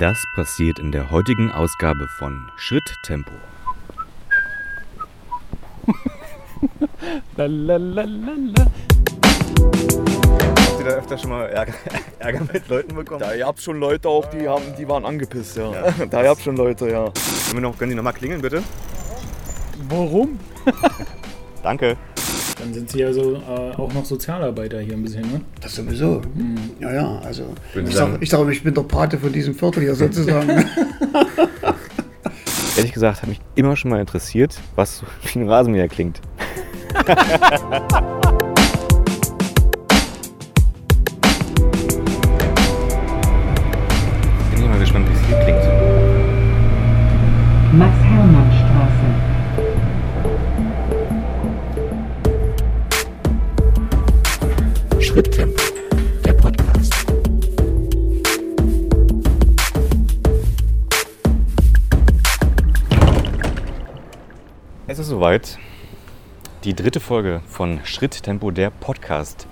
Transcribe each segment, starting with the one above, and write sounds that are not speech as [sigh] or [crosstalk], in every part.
Das passiert in der heutigen Ausgabe von Schritttempo. Lalalala. Habt ihr da öfter schon mal Ärger, [laughs] Ärger mit Leuten bekommen? Da ihr habt schon Leute auch, die haben, die waren angepisst, ja. [laughs] Da ihr habt schon Leute, ja. Können, wir noch, können die nochmal klingeln, bitte? Warum? Danke. Dann sind Sie also äh, auch noch Sozialarbeiter hier ein bisschen, ne? Das sowieso. Ja, ja, also ich sage, ich, sag, ich bin der Pate von diesem Viertel hier sozusagen. [laughs] [laughs] Ehrlich gesagt hat mich immer schon mal interessiert, was so wie ein Rasenmäher klingt. [laughs] Es ist soweit. Die dritte Folge von Schritttempo, der Podcast,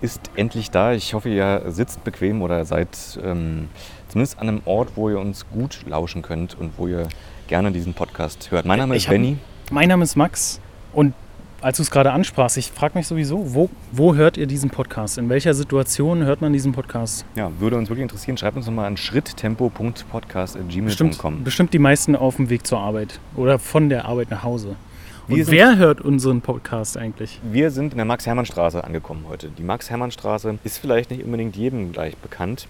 ist endlich da. Ich hoffe, ihr sitzt bequem oder seid ähm, zumindest an einem Ort, wo ihr uns gut lauschen könnt und wo ihr gerne diesen Podcast hört. Mein Name ist Ich hab- Benny. Mein Name ist Max und als du es gerade ansprachst, ich frage mich sowieso, wo, wo hört ihr diesen Podcast? In welcher Situation hört man diesen Podcast? Ja, würde uns wirklich interessieren. Schreibt uns nochmal an schritttempo.podcast.gmail.com. Bestimmt, bestimmt die meisten auf dem Weg zur Arbeit oder von der Arbeit nach Hause. Und sind- wer hört unseren Podcast eigentlich? Wir sind in der Max-Hermann-Straße angekommen heute. Die Max-Hermann-Straße ist vielleicht nicht unbedingt jedem gleich bekannt.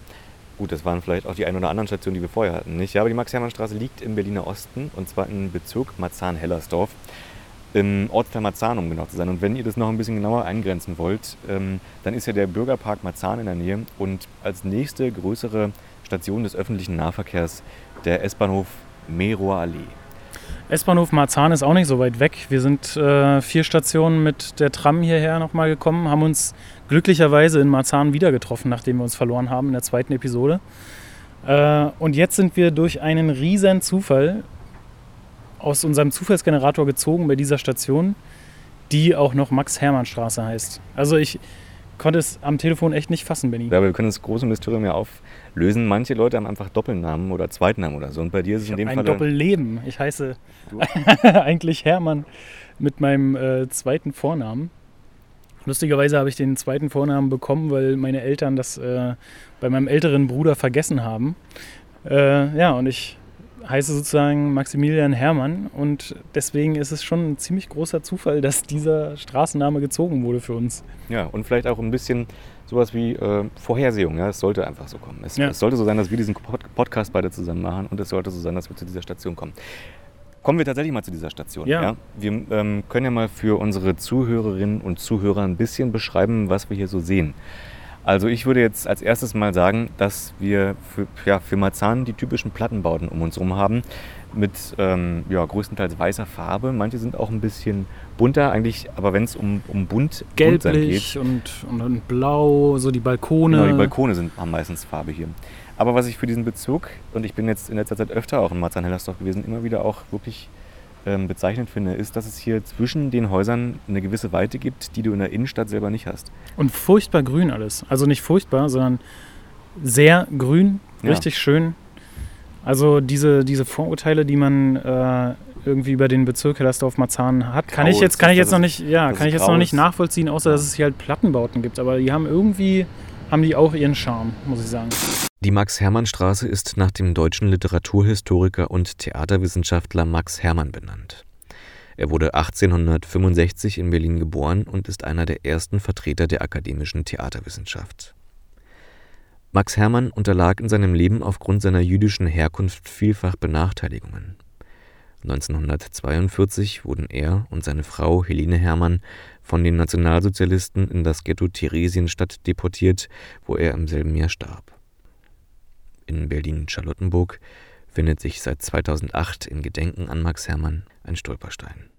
Gut, das waren vielleicht auch die ein oder anderen Stationen, die wir vorher hatten, nicht? Ja, aber die Max-Hermann-Straße liegt im Berliner Osten und zwar im Bezirk Marzahn-Hellersdorf. Im Ortsteil Marzahn, um genau zu sein. Und wenn ihr das noch ein bisschen genauer eingrenzen wollt, ähm, dann ist ja der Bürgerpark Marzahn in der Nähe und als nächste größere Station des öffentlichen Nahverkehrs der S-Bahnhof Meroer Allee. S-Bahnhof Marzahn ist auch nicht so weit weg. Wir sind äh, vier Stationen mit der Tram hierher nochmal gekommen, haben uns glücklicherweise in Marzahn wieder getroffen, nachdem wir uns verloren haben in der zweiten Episode. Äh, und jetzt sind wir durch einen riesen Zufall aus unserem Zufallsgenerator gezogen bei dieser Station, die auch noch Max-Hermann-Straße heißt. Also ich konnte es am Telefon echt nicht fassen, Benny. Ja, aber wir können das große Mysterium ja auflösen. Manche Leute haben einfach Doppelnamen oder Zweitnamen oder so. Und bei dir ist es in dem Ein Fall. Doppelleben. Ich heiße [laughs] eigentlich Hermann mit meinem äh, zweiten Vornamen. Lustigerweise habe ich den zweiten Vornamen bekommen, weil meine Eltern das äh, bei meinem älteren Bruder vergessen haben. Äh, ja, und ich heiße sozusagen Maximilian Hermann und deswegen ist es schon ein ziemlich großer Zufall, dass dieser Straßenname gezogen wurde für uns. Ja, und vielleicht auch ein bisschen sowas wie äh, Vorhersehung. Ja, es sollte einfach so kommen. Es, Ja. es sollte so sein, dass wir diesen Pod Podcast beide zusammen machen und es sollte so sein, dass wir zu dieser Station kommen. Kommen wir tatsächlich mal zu dieser Station. Ja. Wir ähm, können ja mal für unsere Zuhörerinnen und Zuhörer ein bisschen beschreiben, was wir hier so sehen. Also ich würde jetzt als erstes mal sagen, dass wir für, ja, für Marzahn die typischen Plattenbauten um uns herum haben. Mit ähm, ja, größtenteils weißer Farbe. Manche sind auch ein bisschen bunter eigentlich, aber wenn es um, um bunt, Gelblich geht, und, und, und blau, so die Balkone. Genau, die Balkone sind, haben meistens Farbe hier. Aber was ich für diesen Bezug, und ich bin jetzt in letzter Zeit öfter auch in Marzahn-Hellersdorf gewesen, immer wieder auch wirklich ähm, bezeichnend finde, ist, dass es hier zwischen den Häusern eine gewisse Weite gibt, die du in der Innenstadt selber nicht hast. Und furchtbar grün alles. Also nicht furchtbar, sondern sehr grün, Ja. richtig schön. Also diese, diese Vorurteile, die man äh, irgendwie über den Bezirk Hellersdorf-Marzahn hat, kann Grau ich jetzt, kann ich jetzt noch nicht, ja, kann ich jetzt grau noch nicht nachvollziehen, außer dass es hier halt Plattenbauten gibt. Aber die haben irgendwie, haben die auch ihren Charme, muss ich sagen. Die Max-Hermann-Straße ist nach dem deutschen Literaturhistoriker und Theaterwissenschaftler Max Hermann benannt. Er wurde 1865 in Berlin geboren und ist einer der ersten Vertreter der akademischen Theaterwissenschaft. Max Hermann unterlag in seinem Leben aufgrund seiner jüdischen Herkunft vielfach Benachteiligungen. 1942 wurden er und seine Frau Helene Hermann von den Nationalsozialisten in das Ghetto Theresienstadt deportiert, wo er im selben Jahr starb. In Berlin-Charlottenburg findet sich seit 2008 in Gedenken an Max Hermann ein Stolperstein.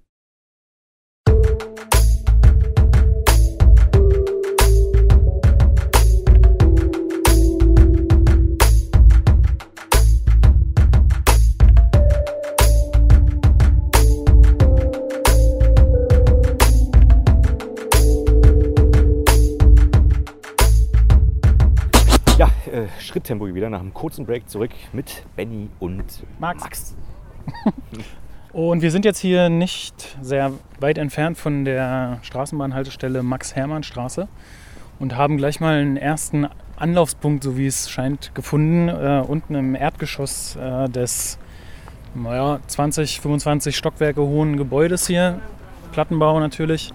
äh, Schritttempo wieder nach einem kurzen Break zurück mit Benny und Max. Max. [laughs] und wir sind jetzt hier nicht sehr weit entfernt von der Straßenbahnhaltestelle Max-Hermann-Straße und haben gleich mal einen ersten Anlaufspunkt, so wie es scheint, gefunden, äh, unten im Erdgeschoss äh, des naja, 20, 25 Stockwerke hohen Gebäudes hier. Plattenbau natürlich.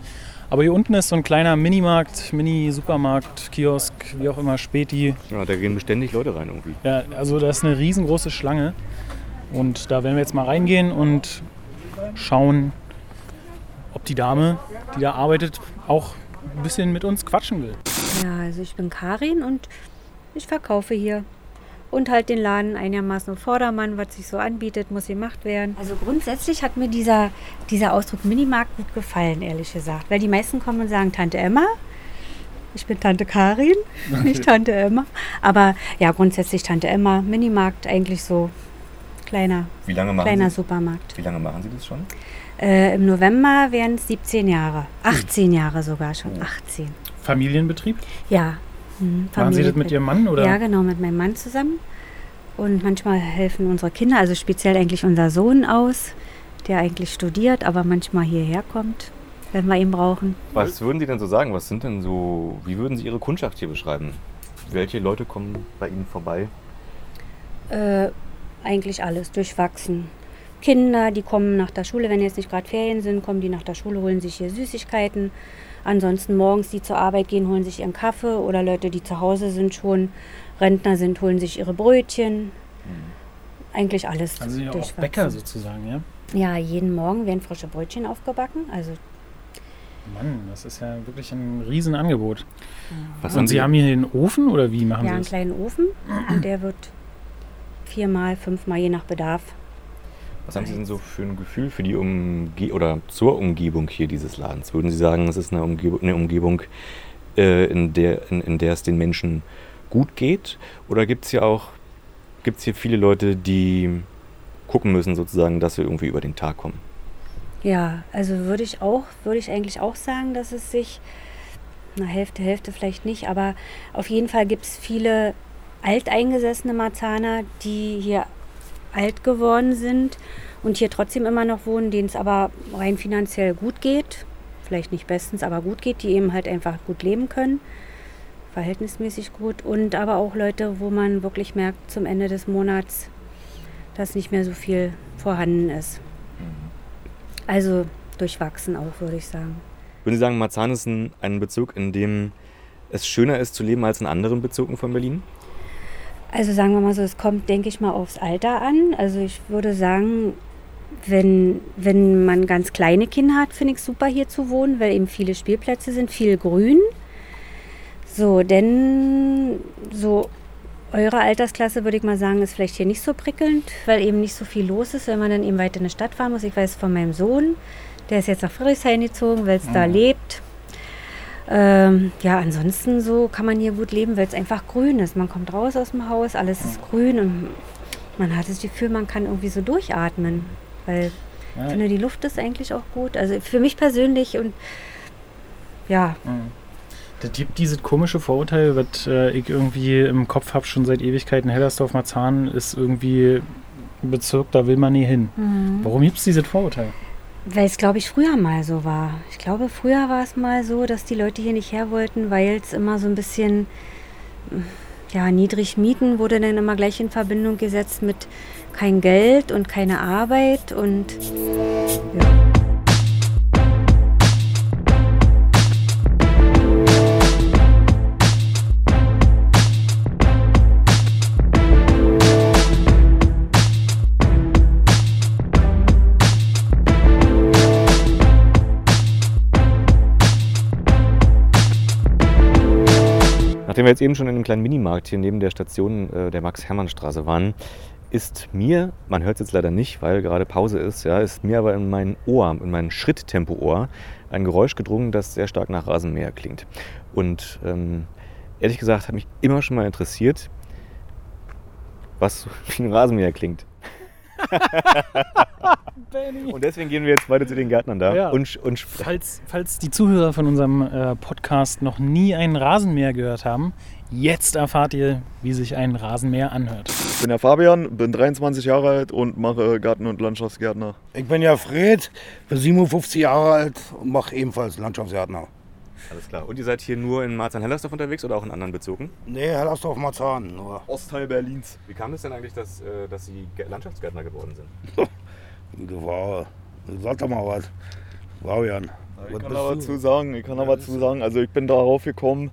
Aber hier unten ist so ein kleiner Minimarkt, Mini-Supermarkt, Kiosk, wie auch immer, Späti. Ja, da gehen beständig Leute rein irgendwie. Ja, also da ist eine riesengroße Schlange. Und da werden wir jetzt mal reingehen und schauen, ob die Dame, die da arbeitet, auch ein bisschen mit uns quatschen will. Ja, also ich bin Karin und ich verkaufe hier. Und halt den Laden einigermaßen auf Vordermann, was sich so anbietet, muss gemacht werden. Also grundsätzlich hat mir dieser, dieser Ausdruck Minimarkt gut gefallen, ehrlich gesagt. Weil die meisten kommen und sagen Tante Emma. Ich bin Tante Karin, [laughs] nicht Tante Emma. Aber ja, grundsätzlich Tante Emma, Minimarkt eigentlich so kleiner, Wie lange machen, kleiner Sie, Supermarkt. wie lange machen Sie das schon? Äh, Im November wären es 17 Jahre. 18 Jahre sogar schon. 18. Familienbetrieb? Ja. Hm, Machen Sie das mit. Ihrem Mann? Oder? Ja, genau, mit meinem Mann zusammen. Und manchmal helfen unsere Kinder, also speziell eigentlich unser Sohn aus, der eigentlich studiert, aber manchmal hierher kommt, wenn wir ihn brauchen. Was würden Sie denn so sagen? Was sind denn so, wie würden Sie Ihre Kundschaft hier beschreiben? Welche Leute kommen bei Ihnen vorbei? Äh, eigentlich alles durchwachsen. Kinder, die kommen nach der Schule, wenn jetzt nicht gerade Ferien sind, kommen die nach der Schule, holen sich hier Süßigkeiten. Ansonsten morgens, die zur Arbeit gehen, holen sich ihren Kaffee oder Leute, die zu Hause sind schon, Rentner sind, holen sich ihre Brötchen. Eigentlich alles Also ja auch. Bäcker sozusagen, ja? Ja, jeden Morgen werden frische Brötchen aufgebacken. Also Mann, das ist ja wirklich ein Riesenangebot. Was Und Sie haben hier einen Ofen oder wie machen ja, Sie einen das? kleinen Ofen. Und der wird viermal, fünfmal, je nach Bedarf. Was haben Sie denn so für ein Gefühl für die Umge oder zur Umgebung hier dieses Ladens? Würden Sie sagen, es ist eine Umgebung, eine Umgebung äh, in, der, in, in der es den Menschen gut geht? Oder gibt es hier auch gibt's hier viele Leute, die gucken müssen, sozusagen, dass wir irgendwie über den Tag kommen? Ja, also würde ich auch, würde ich eigentlich auch sagen, dass es sich, na Hälfte, Hälfte vielleicht nicht, aber auf jeden Fall gibt es viele alteingesessene Marzaner, die hier alt geworden sind und hier trotzdem immer noch wohnen, denen es aber rein finanziell gut geht. Vielleicht nicht bestens, aber gut geht, die eben halt einfach gut leben können. Verhältnismäßig gut. Und aber auch Leute, wo man wirklich merkt zum Ende des Monats, dass nicht mehr so viel vorhanden ist. Also durchwachsen auch, würde ich sagen. Würden Sie sagen, Marzahn ist ein, ein Bezirk, in dem es schöner ist zu leben als in anderen Bezirken von Berlin? Also sagen wir mal so, es kommt, denke ich mal, aufs Alter an. Also ich würde sagen, wenn, wenn man ganz kleine Kinder hat, finde ich es super hier zu wohnen, weil eben viele Spielplätze sind, viel Grün. So, denn so eure Altersklasse würde ich mal sagen, ist vielleicht hier nicht so prickelnd, weil eben nicht so viel los ist, wenn man dann eben weiter in die Stadt fahren muss. Ich weiß von meinem Sohn, der ist jetzt nach Friedrichshain gezogen, weil es da lebt. Ähm, ja, ansonsten so kann man hier gut leben, weil es einfach grün ist. Man kommt raus aus dem Haus, alles ist grün und man hat das Gefühl, man kann irgendwie so durchatmen. Weil ich Ja, finde, die Luft ist eigentlich auch gut. Also für mich persönlich und ja, Das gibt dieses komische Vorurteil, was äh, ich irgendwie im Kopf habe, schon seit Ewigkeiten. Hellersdorf-Marzahn ist irgendwie ein Bezirk, da will man nie hin. Warum gibt es dieses Vorurteil? Weil es, glaube ich, früher mal so war. Ich glaube, früher war es mal so, dass die Leute hier nicht her wollten, weil es immer so ein bisschen, ja, niedrig mieten wurde dann immer gleich in Verbindung gesetzt mit kein Geld und keine Arbeit und ja. Wir jetzt eben schon in einem kleinen Minimarkt hier neben der Station äh, der Max-Hermann-Straße waren, ist mir, man hört es jetzt leider nicht, weil gerade Pause ist, ja, ist mir aber in mein Ohr, in mein Schritttempo-Ohr, ein Geräusch gedrungen, das sehr stark nach Rasenmäher klingt. Und ähm, ehrlich gesagt hat mich immer schon mal interessiert, was wie ein Rasenmäher klingt. [laughs] Und deswegen gehen wir jetzt weiter zu den Gärtnern da Ja. und, und. Falls, falls die Zuhörer von unserem äh, Podcast noch nie einen Rasenmäher gehört haben, jetzt erfahrt ihr, wie sich ein Rasenmäher anhört. Ich bin der Fabian, bin 23 Jahre alt und mache Garten- und Landschaftsgärtner. Ich bin ja Fred, bin 57 Jahre alt und mache ebenfalls Landschaftsgärtner. Alles klar. Und ihr seid hier nur in Marzahn-Hellersdorf unterwegs oder auch in anderen Bezirken? Nee, Hellersdorf Marzahn nur. Ostteil Berlins. Wie kam es denn eigentlich, dass, äh, dass Sie Gär- Landschaftsgärtner geworden sind? [laughs] Du war, sag doch mal was. Fabian. Ich was kann aber du? zu sagen, ich kann aber zu sagen, also ich bin darauf gekommen,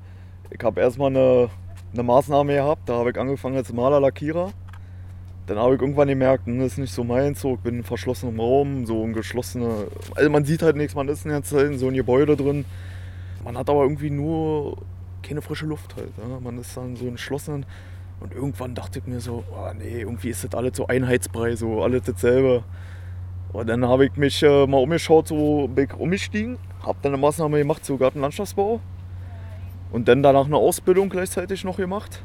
ich habe erstmal eine, eine Maßnahme gehabt, da habe ich angefangen als Maler, Lackierer. Dann habe ich irgendwann gemerkt, hm, das ist nicht so meins, so, ich bin in einem verschlossenen Raum, so ein geschlossene, also man sieht halt nichts, man ist jetzt in so ein Gebäude drin. Man hat aber irgendwie nur keine frische Luft halt. Ja? Man ist dann so entschlossen und irgendwann dachte ich mir so, oh nee, irgendwie ist das alles so Einheitsbrei, so alles dasselbe. Und dann habe ich mich äh, mal umgeschaut, so bin ich umgestiegen, habe dann eine Maßnahme gemacht zu Gartenlandschaftsbau und dann danach eine Ausbildung gleichzeitig noch gemacht,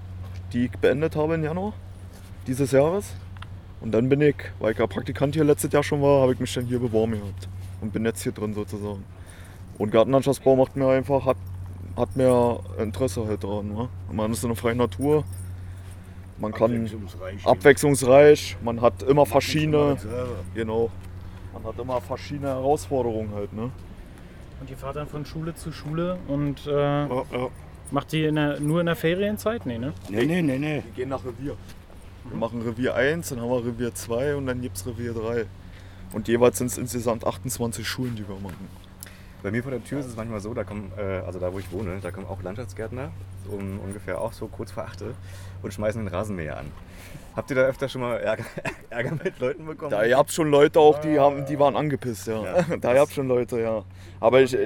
die ich beendet habe im Januar dieses Jahres. Und dann bin ich, weil ich ja Praktikant hier letztes Jahr schon war, habe ich mich dann hier beworben gehabt und bin jetzt hier drin sozusagen. Und Gartenlandschaftsbau macht mir einfach, hat, hat mir Interesse halt dran. Ne? Man ist in der freien Natur, man kann Abwechslungsreich. abwechslungsreich, man hat immer verschiedene, genau, man hat immer verschiedene Herausforderungen halt. Ne? Und ihr fahrt dann von Schule zu Schule und äh, Ja, ja. macht die in der, nur in der Ferienzeit? Nee, ne? Nee, nee, nee, nee. Wir gehen nach Revier. Wir machen Revier 1, dann haben wir Revier 2 und dann gibt es Revier 3. Und jeweils sind es insgesamt 28 Schulen, die wir machen. Bei mir vor der Tür ist es manchmal so, da kommen, äh, also da wo ich wohne, da kommen auch Landschaftsgärtner, so um ungefähr auch so kurz vor 8 und schmeißen den Rasenmäher an. Habt ihr da öfter schon mal Ärger, [laughs] Ärger mit Leuten bekommen? Da ihr habt schon Leute auch, die, haben, die waren angepisst, ja. Ja. [laughs] Da ihr habt schon Leute, ja. Aber ich,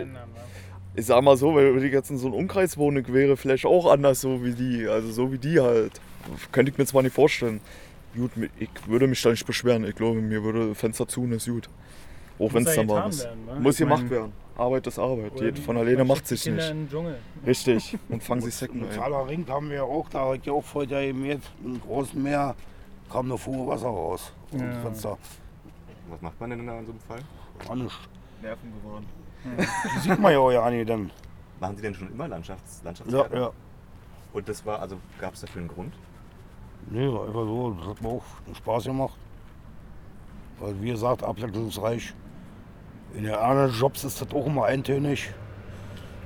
ich sag mal so, wenn ich jetzt in so einem Umkreis wohne, wäre vielleicht auch anders so wie die. Also so wie die halt. Könnte ich mir zwar nicht vorstellen. Gut, ich würde mich da nicht beschweren. Ich glaube, mir würde Fenster zu und ist gut. Auch wenn es dann warm ist. Muss gemacht werden. Arbeit ist Arbeit. Jed- Von alleine macht sich's Kinder nicht. im Dschungel. Richtig. [laughs] Und fangen sich Säcken Mit ein. Thaler Ring haben wir auch, da habe ich ja auch vorher gemäht, im großen Meer kam eine Fuhre Wasser raus. Und Ja. Fenster Was macht man denn da in so einem Fall? nicht. Nerven bewahren. Die sieht man ja auch ja nicht dann. Machen Sie denn schon immer Landschafts Ja, Landschaftsgärtner? ja. Und das war, also gab es dafür einen Grund? Nee, war einfach so, das hat mir auch Spaß gemacht. Weil, wie gesagt, abwechslungsreich. In den anderen Jobs ist das auch immer eintönig.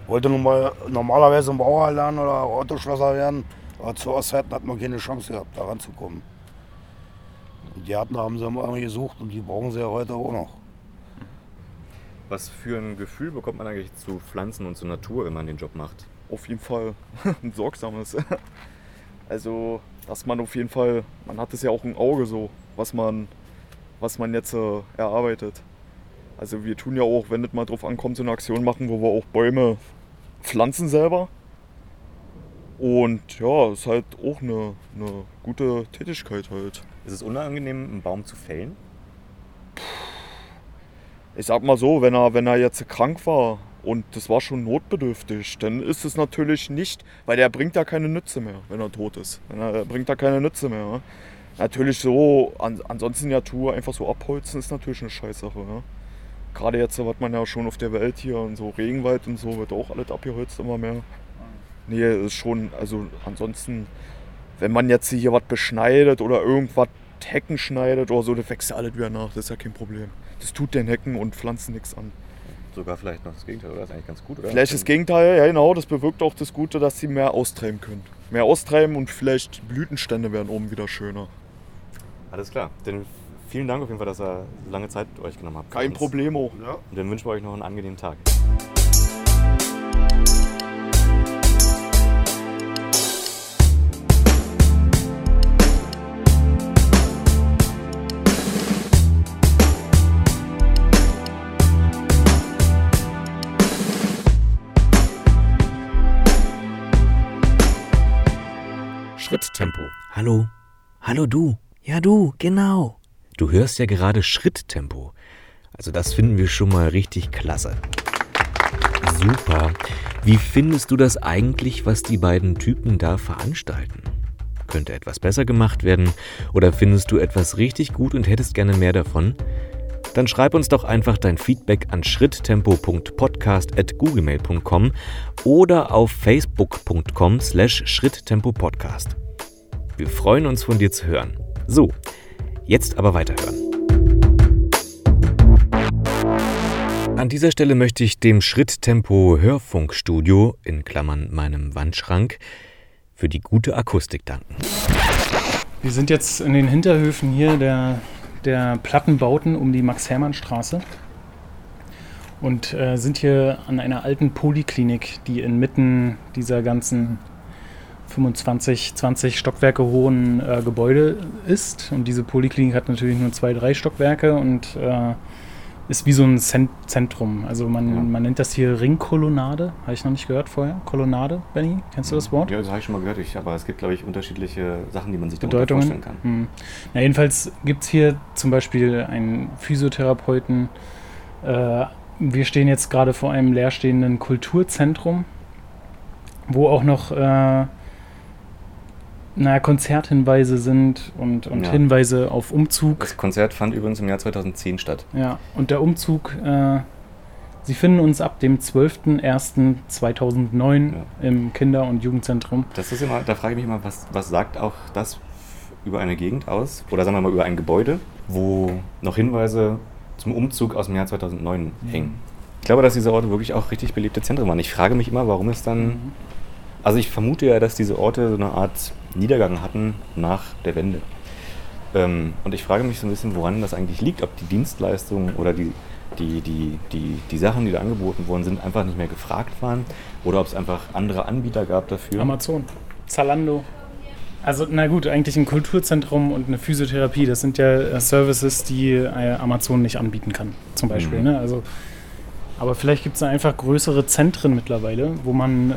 Wollte nun mal normalerweise ein Bauer lernen oder Autoschlosser werden, aber zu Ostzeiten hat man keine Chance gehabt, da ranzukommen. Und die hatten, haben sie immer gesucht und die brauchen sie ja heute auch noch. Was für ein Gefühl bekommt man eigentlich zu Pflanzen und zur Natur, wenn man den Job macht? Auf jeden Fall [laughs] ein sorgsames. [laughs] Also, dass man auf jeden Fall, man hat es ja auch im Auge so, was man, was man jetzt äh, erarbeitet. Also wir tun ja auch, wenn es mal drauf ankommt, so eine Aktion machen, wo wir auch Bäume pflanzen selber. Und ja, ist halt auch eine, eine gute Tätigkeit halt. Ist es unangenehm, einen Baum zu fällen? Ich sag mal so, wenn er, wenn er jetzt krank war und das war schon notbedürftig, dann ist es natürlich nicht, weil der bringt ja keine Nütze mehr, wenn er tot ist. Wenn er, bringt da keine Nütze mehr. Ne? Natürlich so, an, ansonsten Natur einfach so abholzen ist natürlich eine Scheißsache. Ne? Gerade jetzt, was man ja schon auf der Welt hier und so Regenwald und so, wird auch alles abgeholzt immer mehr. Nee, ist schon, also ansonsten, wenn man jetzt hier was beschneidet oder irgendwas Hecken schneidet oder so, das wächst ja alles wieder nach, das ist ja kein Problem. Das tut den Hecken und Pflanzen nichts an. Sogar vielleicht noch das Gegenteil, oder? Das ist eigentlich ganz gut, oder? Vielleicht das Gegenteil, ja genau, das bewirkt auch das Gute, dass sie mehr austreiben können. Mehr austreiben und vielleicht Blütenstände werden oben wieder schöner. Alles klar. Dann vielen Dank auf jeden Fall, dass ihr so lange Zeit mit euch genommen habt. Kein. Problemo. Ja. Und dann wünschen wir euch noch einen angenehmen Tag. Schritttempo. Hallo? Hallo du? Ja du, genau. Du hörst ja gerade Schritttempo. Also das finden wir schon mal richtig klasse. Super. Wie findest du das eigentlich, was die beiden Typen da veranstalten? könnte etwas besser gemacht werden? Oder findest du etwas richtig gut und hättest gerne mehr davon? Dann schreib uns doch einfach dein Feedback an schritttempo.podcast.googlemail.com oder auf facebook.com slash schritttempopodcast. Wir freuen uns von dir zu hören. So, jetzt aber weiterhören. An dieser Stelle möchte ich dem Schritttempo Hörfunkstudio in Klammern meinem Wandschrank für die gute Akustik danken. Wir sind jetzt in den Hinterhöfen hier der, der Plattenbauten um die Max-Hermann-Straße und äh, sind hier an einer alten Poliklinik, die inmitten dieser ganzen 25, 20 Stockwerke hohen äh, Gebäude ist. Und diese Poliklinik hat natürlich nur zwei, drei Stockwerke und äh, ist wie so ein Zent Zentrum. Also man, Ja. man nennt das hier Ringkolonnade. Habe ich noch nicht gehört vorher. Kolonnade, Benny? Kennst du das Wort? Ja, das habe ich schon mal gehört. Ich, aber es gibt, glaube ich, unterschiedliche Sachen, die man sich Bedeutungen. vorstellen kann. Hm. Ja, jedenfalls gibt es hier zum Beispiel einen Physiotherapeuten. Äh, wir stehen jetzt gerade vor einem leerstehenden Kulturzentrum, wo auch noch äh, naja, Konzerthinweise sind und, und Ja. Hinweise auf Umzug. Das Konzert fand übrigens im Jahr 2010 statt. Ja, und der Umzug, äh, Sie finden uns ab dem 12.01.2009 im Kinder- und Jugendzentrum. Das ist immer, da frage ich mich immer, was, was sagt auch das über eine Gegend aus? Oder sagen wir mal über ein Gebäude, wo noch Hinweise zum Umzug aus dem Jahr 2009 hängen. Ich glaube, dass diese Orte wirklich auch richtig belebte Zentren waren. Ich frage mich immer, warum es dann. Also, ich vermute ja, dass diese Orte so eine Art Niedergang hatten nach der Wende. Ähm, und ich frage mich so ein bisschen, woran das eigentlich liegt. Ob die Dienstleistungen oder die, die, die, die, die Sachen, die da angeboten worden sind, einfach nicht mehr gefragt waren. Oder ob es einfach andere Anbieter gab dafür. Amazon, Zalando. Also, na gut, eigentlich ein Kulturzentrum und eine Physiotherapie, das sind ja äh, Services, die äh, Amazon nicht anbieten kann, zum Beispiel. Mhm. Ne? Also, aber vielleicht gibt es einfach größere Zentren mittlerweile, wo man äh,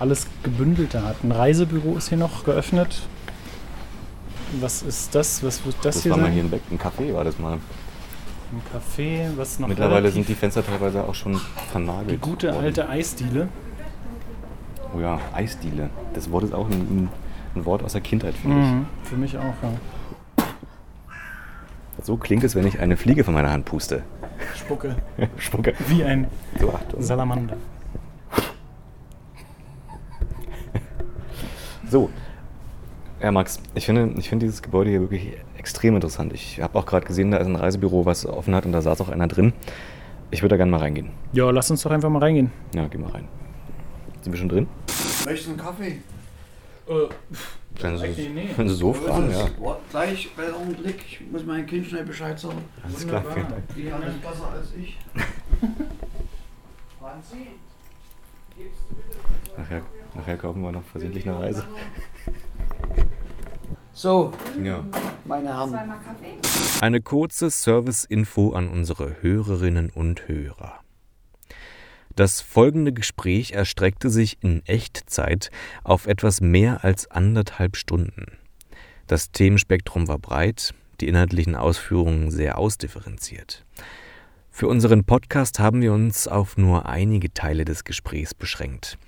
alles gebündelter hat. Ein Reisebüro ist hier noch geöffnet. Was ist das? Was wird das, Das, hier war mal sein? hier in Beck, ein Café war das mal. Ein Café, was noch Mittlerweile sind die Fenster teilweise auch schon vernagelt. die gute worden. alte Eisdiele. Oh ja, Eisdiele. Das Wort ist auch ein, ein, Wort aus der Kindheit, finde Mhm, für mich auch, ja. ich. So klingt es, wenn ich eine Fliege von meiner Hand puste. Spucke. [laughs] Spucke. Wie ein So. Salamander. [laughs] So. Ja, Max, ich finde, ich finde dieses Gebäude hier wirklich extrem interessant. Ich habe auch gerade gesehen, da ist ein Reisebüro, was offen hat und da saß auch einer drin. Ich würde da gerne mal reingehen. Ja, lass uns doch einfach mal reingehen. Ja, geh mal rein. Sind wir schon drin? Möchtest du einen Kaffee? Wenn Sie, nee. wenn Sie so fragen, ja. Gleich, bei Augenblick. Ich muss meinem Kind schnell Bescheid sagen. Alles klar, vielen Dank. Die haben das besser als ich. [laughs] Franzi? Nachher, nachher kaufen wir noch versehentlich eine Reise. So, Ja. meine Herren. Eine kurze Service-Info an unsere Hörerinnen und Hörer. Das folgende Gespräch erstreckte sich in Echtzeit auf etwas mehr als anderthalb Stunden. Das Themenspektrum war breit, die inhaltlichen Ausführungen sehr ausdifferenziert. Für unseren Podcast haben wir uns auf nur einige Teile des Gesprächs beschränkt.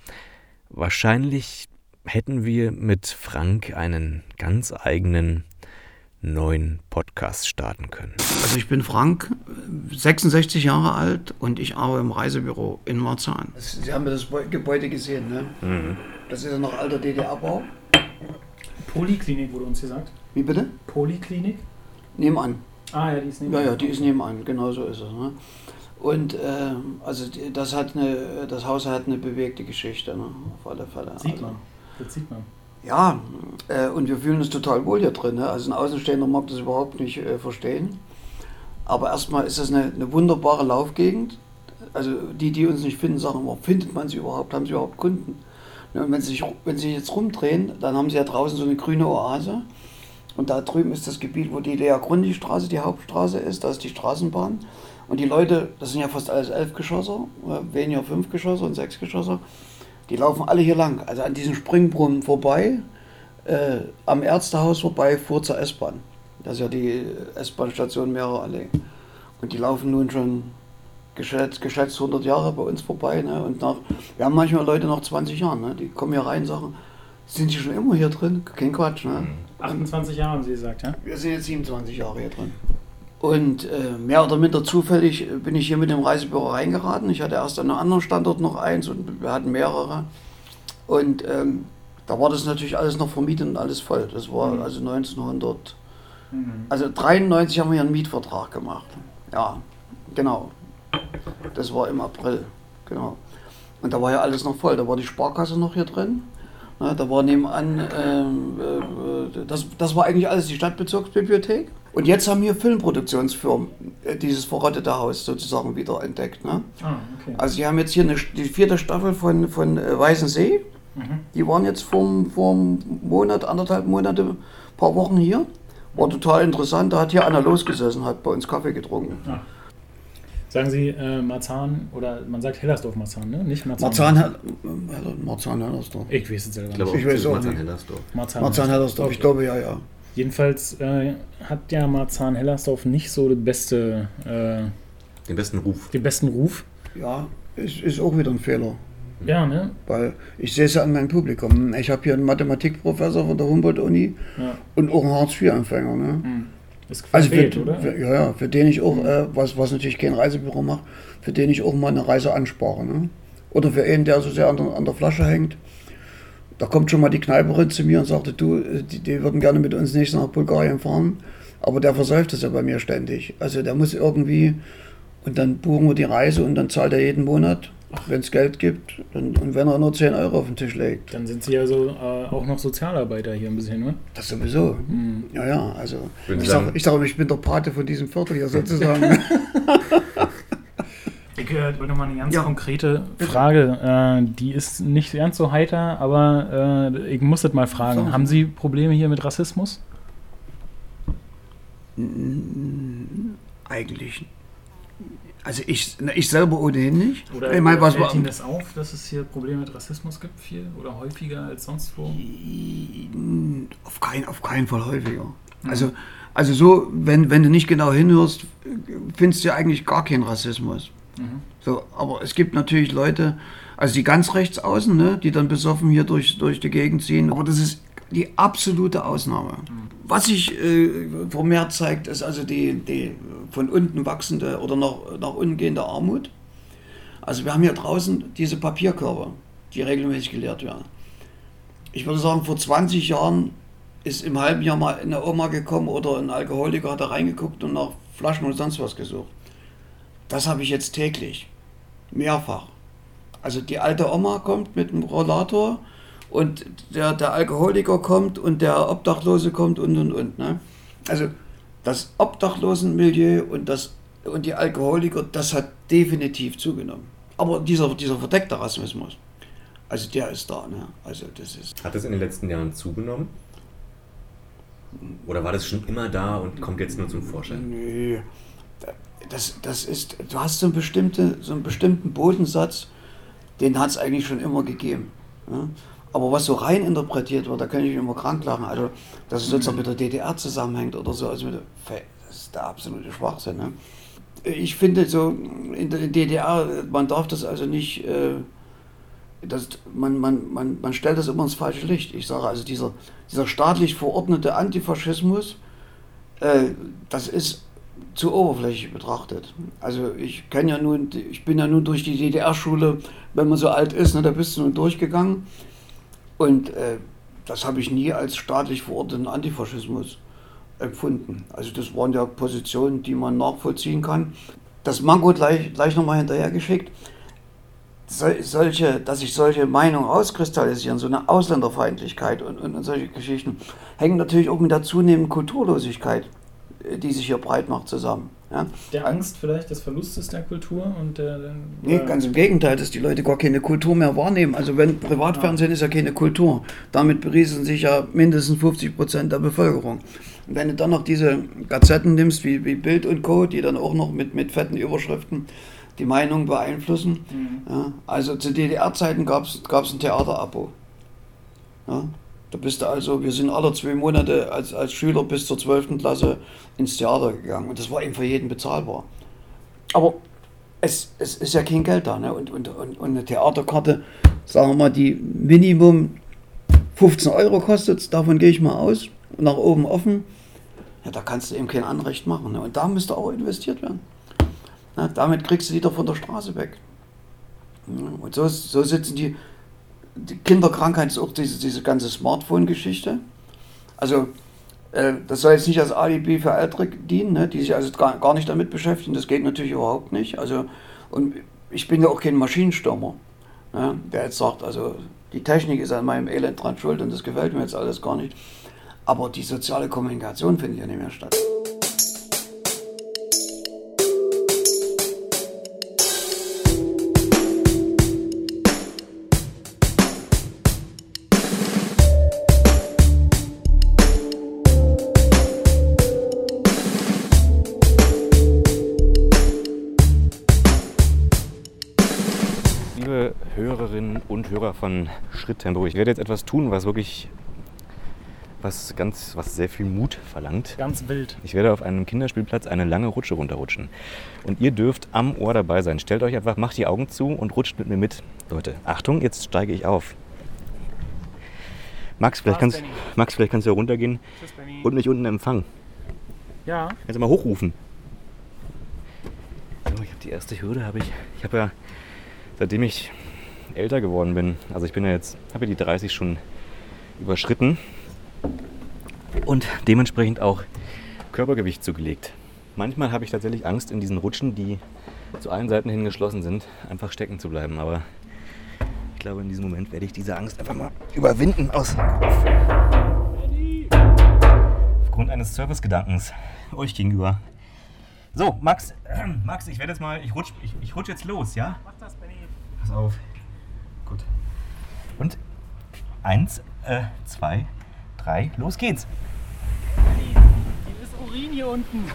Wahrscheinlich hätten wir mit Frank einen ganz eigenen neuen Podcast starten können. Also ich bin Frank, 66 Jahre alt und ich arbeite im Reisebüro in Marzahn. Sie haben das Gebäude gesehen, ne? Mhm. Das ist ja noch alter DDR-Bau. Poliklinik wurde uns gesagt. Wie bitte? Poliklinik? Nebenan. Ah ja, die ist neben Ja, ja, die ist nebenan, genau so ist es. Ne? Und äh, also das hat eine, das Haus hat eine bewegte Geschichte, ne? auf alle Fälle. Sieht also, man. Das sieht man. Ja, äh, und wir fühlen uns total wohl hier drin. Ne? Also ein Außenstehender mag das überhaupt nicht äh, verstehen. Aber erstmal ist das eine, eine wunderbare Laufgegend. Also die, die uns nicht finden, sagen immer, findet man sie überhaupt, haben sie überhaupt Kunden? Ne, und wenn sie, sich, wenn sie sich jetzt rumdrehen, dann haben sie ja draußen so eine grüne Oase. Und da drüben ist das Gebiet, wo die Lea Grundi Straße, die Hauptstraße ist, da ist die Straßenbahn. Und die Leute, das sind ja fast alles Elfgeschosser, äh, weniger Fünfgeschosser und Sechsgeschosser, die laufen alle hier lang, also an diesen Springbrunnen vorbei, äh, am Ärztehaus vorbei, vor zur S-Bahn. Das ist ja die S-Bahn-Station Mehrere Allee. Und die laufen nun schon geschätzt, geschätzt 100 Jahre bei uns vorbei. Ne? Und nach, wir haben manchmal Leute nach 20 Jahren, ne? die kommen hier rein und sagen, Sind die schon immer hier drin? Kein Quatsch, ne? 28 Jahre haben Sie gesagt, ja? Wir sind jetzt 27 Jahre hier drin. Und äh, mehr oder minder zufällig äh, bin ich hier mit dem Reisebüro reingeraten. Ich hatte erst an einem anderen Standort noch eins und wir hatten mehrere. Und ähm, da war das natürlich alles noch vermietet und alles voll. Das war Mhm. also 1900. Mhm. Also 93 haben wir hier einen Mietvertrag gemacht. Ja, genau. Das war im April. Genau. Und da war ja alles noch voll. Da war die Sparkasse noch hier drin. Ne, da war nebenan, ähm, äh, das, das war eigentlich alles die Stadtbezirksbibliothek. Und jetzt haben hier Filmproduktionsfirmen äh, dieses verrottete Haus sozusagen wieder entdeckt. Ne? Ah, okay. Also sie haben jetzt hier eine, die vierte Staffel von, von äh, Weißen See. Mhm. Die waren jetzt vor, vor einem Monat, anderthalb Monate, paar Wochen hier. War total interessant. Da hat hier einer losgesessen, hat bei uns Kaffee getrunken. Sagen Sie äh, Marzahn oder man sagt Hellersdorf-Marzahn, ne? Nicht Marzahn. Marzahn, Hell- Marzahn Hellersdorf. Ich weiß es selber glaube nicht. Ich weiß auch Marzahn nicht. Hellersdorf. Marzahn, Marzahn Hellersdorf, ich glaube ja, ja. Jedenfalls äh, hat ja Marzahn-Hellersdorf nicht so den, beste, äh, Den besten Ruf. den besten Ruf. Ja, ist, ist auch wieder ein Fehler. Ja, ne? Weil ich sehe es ja an meinem Publikum. Ich habe hier einen Mathematikprofessor von der Humboldt-Uni Ja. und auch einen Hartz-IV-Empfänger. Ne? Hm. Das Also für, fehlt, oder? für, ja, ja, für den ich auch, äh, was, was natürlich kein Reisebüro macht, für den ich auch mal eine Reise anspare. Ne? Oder für einen, der so sehr an der, an der Flasche hängt. Da kommt schon mal die Kneiperin zu mir und sagte, du, äh, die, die würden gerne mit uns nicht nach Bulgarien fahren, aber der versäuft es ja bei mir ständig. Also der muss irgendwie, und dann buchen wir die Reise und dann zahlt er jeden Monat, wenn es Geld gibt, und, und wenn er nur 10 Euro auf den Tisch legt. Dann sind Sie also äh, auch noch Sozialarbeiter hier ein bisschen, ne? Das sowieso. Hm. Ja, ja, also ich sage, ich, sag, ich bin der Pate von diesem Viertel hier sozusagen. [laughs] Ich äh, wollte noch mal eine ganz Ja. konkrete Frage. Äh, die ist nicht ganz so heiter, aber äh, ich muss das mal fragen. Haben Sie Probleme hier mit Rassismus? Eigentlich. Also ich, na, ich selber ohnehin nicht. Oder, ich oder was fällt Ihnen das auf, dass es hier Probleme mit Rassismus gibt, viel oder häufiger als sonst wo? auf, kein, auf keinen Fall häufiger. Also, also so, wenn, wenn du nicht genau hinhörst, findest du eigentlich gar keinen Rassismus. Mhm. So, aber es gibt natürlich Leute, also die ganz rechts außen, ne, die dann besoffen hier durch, durch die Gegend ziehen. Aber das ist die absolute Ausnahme. Was sich äh, vermehrt zeigt, ist also die, die von unten wachsende oder nach, nach unten gehende Armut. Also wir haben hier draußen diese Papierkörbe, die regelmäßig geleert werden. Ich würde sagen, vor 20 Jahren ist im halben Jahr mal eine Oma gekommen oder ein Alkoholiker hat da reingeguckt und nach Flaschen und sonst was gesucht. Das habe ich jetzt täglich. Mehrfach. Also die alte Oma kommt mit dem Rollator und der, der Alkoholiker kommt und der Obdachlose kommt und und und. Ne? Also das Obdachlosenmilieu und, das, und die Alkoholiker, das hat definitiv zugenommen. Aber dieser, dieser verdeckte Rassismus, also der ist da. Ne? Also das ist. Hat das in den letzten Jahren zugenommen? Oder war das schon immer da und kommt jetzt nur zum Vorschein? Nö. Das, das ist, du hast so, eine bestimmte, so einen bestimmten Bodensatz, den hat es eigentlich schon immer gegeben. Ne? Aber was so rein interpretiert wird, da kann ich mich immer krank lachen. Also, dass es sozusagen mit der DDR zusammenhängt oder so, also der, das ist der absolute Schwachsinn. Ne? Ich finde so, in der DDR, man darf das also nicht, äh, das, man, man, man, man stellt das immer ins falsche Licht. Ich sage also, dieser, dieser staatlich verordnete Antifaschismus, äh, das ist zu oberflächlich betrachtet. Also ich kenne ja nun, ich bin ja nun durch die DDR-Schule, wenn man so alt ist, ne, da bist du nun durchgegangen. Und äh, das habe ich nie als staatlich verordneten Antifaschismus empfunden. Also das waren ja Positionen, die man nachvollziehen kann. Das Mango gleich, gleich nochmal hinterhergeschickt. Sol, solche, dass sich solche Meinungen auskristallisieren, so eine Ausländerfeindlichkeit und, und, und solche Geschichten, hängen natürlich auch mit der zunehmenden Kulturlosigkeit, äh, die sich hier breit macht, zusammen. Ja? Der Angst vielleicht des Verlustes der Kultur und der. der Nee, ganz im Gegenteil, dass die Leute gar keine Kultur mehr wahrnehmen. Also wenn Privatfernsehen ist ja keine Kultur. Damit beriesen sich ja mindestens 50 Prozent der Bevölkerung. Und wenn du dann noch diese Gazetten nimmst, wie, wie Bild und Co., die dann auch noch mit, mit fetten Überschriften die Meinung beeinflussen. Ja, also zu DDR-Zeiten gab es ein Theaterabo. Ja, da bist du also, wir sind alle zwei Monate als, als Schüler bis zur 12. Klasse ins Theater gegangen. Und das war eben für jeden bezahlbar. Aber es, es ist ja kein Geld da. Ne? Und, und, und, und eine Theaterkarte, sagen wir mal, die Minimum 15 Euro kostet davon gehe ich mal aus, nach oben offen. Ja, da kannst du eben kein Anrecht machen. Ne? Und da müsste auch investiert werden. Na, damit kriegst du die doch von der Straße weg. Und so, so sitzen die, die Kinderkrankheit ist auch diese, diese ganze Smartphone-Geschichte. Also, äh, das soll jetzt nicht als Alibi für Ältere dienen, ne, die sich also gar, gar nicht damit beschäftigen. Das geht natürlich überhaupt nicht. Also, und ich bin ja auch kein Maschinenstürmer, ne, der jetzt sagt, also die Technik ist an meinem Elend dran schuld und das gefällt mir jetzt alles gar nicht. Aber die soziale Kommunikation findet ja nicht mehr statt. Von Schritttempo, ich werde jetzt etwas tun, was wirklich was ganz, was sehr viel Mut verlangt. Ganz wild. Ich werde auf einem Kinderspielplatz eine lange Rutsche runterrutschen. Und ihr dürft am Ohr dabei sein. Stellt euch einfach, macht die Augen zu und rutscht mit mir mit. Leute, Achtung, jetzt steige ich auf. Max, vielleicht kannst. Max, vielleicht kannst du ja runtergehen Tschüss, und mich unten empfangen. Ja, Kannst du mal hochrufen. So, ich habe die erste Hürde, habe ich. Ich habe ja, seitdem ich älter geworden bin, also ich bin ja jetzt, habe ja die 30 schon überschritten und dementsprechend auch Körpergewicht zugelegt. Manchmal habe ich tatsächlich Angst, in diesen Rutschen, die zu allen Seiten hin geschlossen sind, einfach stecken zu bleiben. Aber ich glaube, in diesem Moment werde ich diese Angst einfach mal überwinden aus. Aufgrund eines Servicegedankens euch gegenüber. So, Max, äh, [clears throat] Max, ich werde jetzt mal, ich rutsch, ich, ich rutsch jetzt los, ja? mach das, Benny. Pass auf. Und eins, äh, zwei, drei, los geht's. Hier ist Urin hier unten. [laughs]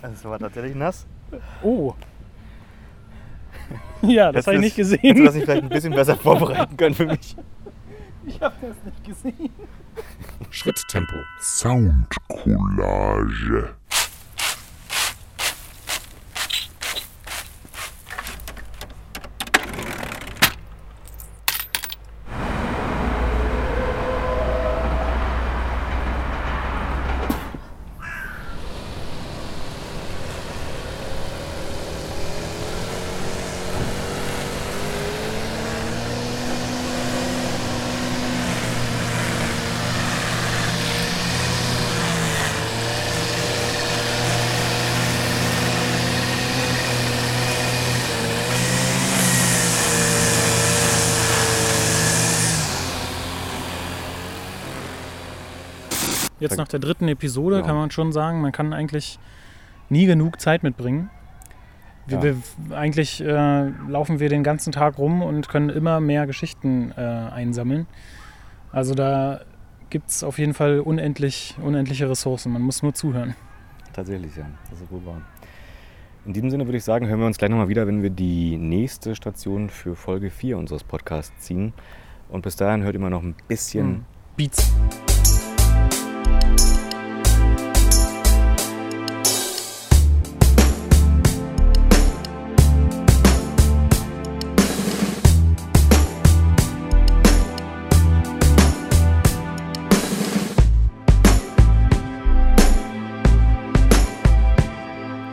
Das war tatsächlich nass. Oh. [laughs] Ja, das habe ich nicht Hättest du gesehen. das nicht vielleicht ein bisschen besser [laughs] vorbereiten können für mich? Ich habe das nicht gesehen. Schritttempo. Soundcollage. Jetzt nach der dritten Episode Ja. kann man schon sagen, man kann eigentlich nie genug Zeit mitbringen. Ja. wir, eigentlich äh, laufen wir den ganzen Tag rum und können immer mehr Geschichten äh, einsammeln. Also da gibt es auf jeden Fall unendlich, unendliche Ressourcen. Man muss nur zuhören. Tatsächlich, ja. Das ist wohl wahr. In diesem Sinne würde ich sagen, hören wir uns gleich nochmal wieder, wenn wir die nächste Station für Folge 4 unseres Podcasts ziehen. Und bis dahin hört immer noch ein bisschen Mhm. Beats.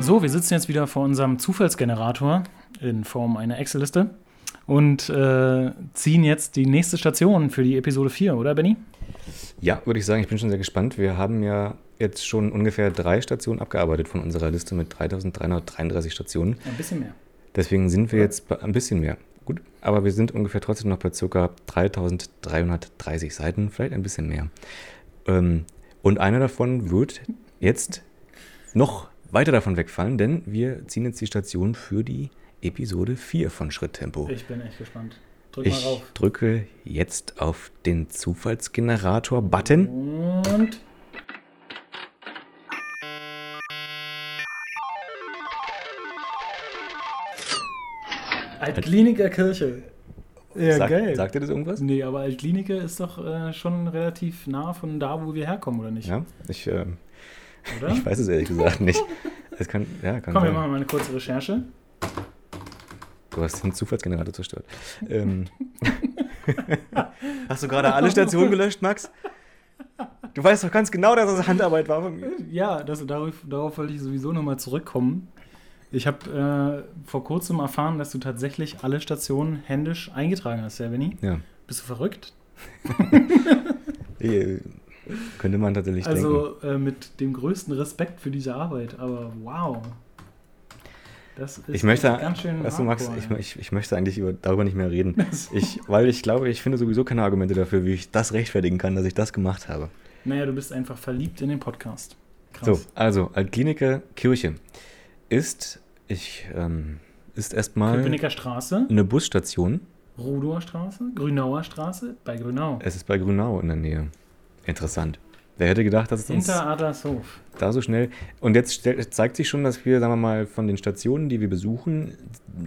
So, wir sitzen jetzt wieder vor unserem Zufallsgenerator in Form einer Excel-Liste und äh, ziehen jetzt die nächste Station für die Episode 4, oder Benny? Ja, würde ich sagen, ich bin schon sehr gespannt. Wir haben ja jetzt schon ungefähr drei Stationen abgearbeitet von unserer Liste mit 3333 Stationen. Ein bisschen mehr. Deswegen sind wir jetzt bei ein bisschen mehr. Gut, aber wir sind ungefähr trotzdem noch bei ca. 3330 Seiten, vielleicht ein bisschen mehr. Ähm, und einer davon wird jetzt noch weiter davon wegfallen, denn wir ziehen jetzt die Station für die Episode 4 von Schritttempo. Ich bin echt gespannt. Drück Ich drücke jetzt auf den Zufallsgenerator-Button. Und. Altkliniker Kirche. Ja, Sag- geil. Sagt ihr das irgendwas? Nee, aber Altkliniker ist doch äh, schon relativ nah von da, wo wir herkommen, oder nicht? Ja, ich, ähm, Oder? [laughs] ich weiß es ehrlich gesagt nicht. Kann, ja, kann Komm, wir sein. machen mal eine kurze Recherche. Du hast den Zufallsgenerator zerstört. Ähm. [laughs] hast du gerade alle Stationen gelöscht, Max? Du weißt doch ganz genau, dass das Handarbeit war von mir. Ja, das, darauf, darauf wollte ich sowieso nochmal zurückkommen. Ich habe äh, vor kurzem erfahren, dass du tatsächlich alle Stationen händisch eingetragen hast, ja, Benny? Ja. Bist du verrückt? [laughs] Äh, Könnte man tatsächlich denken. Also äh, mit dem größten Respekt für diese Arbeit, aber wow. Das ist Ich möchte, ganz schön weißt du, Max, ich, ich, ich möchte eigentlich über, darüber nicht mehr reden. [laughs] Ich, weil ich glaube, ich finde sowieso keine Argumente dafür, wie ich das rechtfertigen kann, dass ich das gemacht habe. Naja, du bist einfach verliebt in den Podcast. So, Krass. also, Altkliniker Kirche ist, ich, ähm, ist erstmal Köpenicker Straße, eine Busstation. Rudower Straße, Grünauer Straße, bei Grünau. Es ist bei Grünau in der Nähe. Interessant. Wer hätte gedacht, dass es uns Hinter Adlershof. da so schnell. Und jetzt zeigt sich schon, dass wir, sagen wir mal, von den Stationen, die wir besuchen,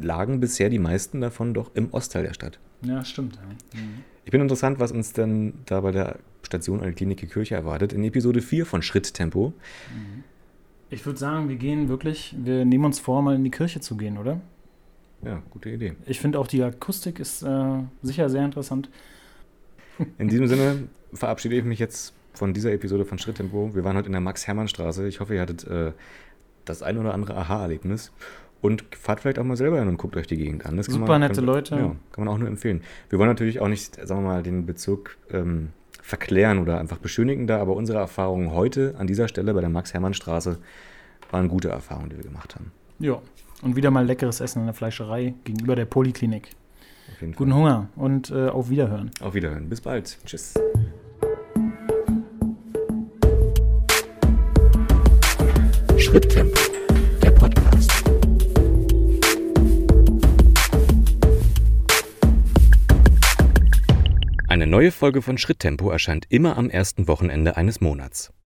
lagen bisher die meisten davon doch im Ostteil der Stadt. Ja, stimmt. Ja. Mhm. Ich bin interessant, was uns denn da bei der Station Altklinik Kirche erwartet. In Episode 4 von Schritttempo. Ich würde sagen, wir gehen wirklich, wir nehmen uns vor, mal in die Kirche zu gehen, oder? Ja, gute Idee. Ich finde auch die Akustik ist äh, sicher sehr interessant. In diesem Sinne verabschiede ich mich jetzt von dieser Episode von Schritttempo. Wir waren heute in der Max-Hermann-Straße. Ich hoffe, ihr hattet äh, das ein oder andere Aha-Erlebnis. Und fahrt vielleicht auch mal selber hin und guckt euch die Gegend an. Das Super man, nette kann, Leute. Ja, kann man auch nur empfehlen. Wir wollen natürlich auch nicht, sagen wir mal, den Bezirk ähm, verklären oder einfach beschönigen da, aber unsere Erfahrungen heute an dieser Stelle bei der Max-Hermann-Straße waren gute Erfahrungen, die wir gemacht haben. Ja. Und wieder mal leckeres Essen in der Fleischerei gegenüber der Poliklinik. Auf jeden Fall. Guten Hunger und äh, auf Wiederhören. Auf Wiederhören. Bis bald. Tschüss. Schritttempo, der Podcast. Eine neue Folge von Schritttempo erscheint immer am ersten Wochenende eines Monats.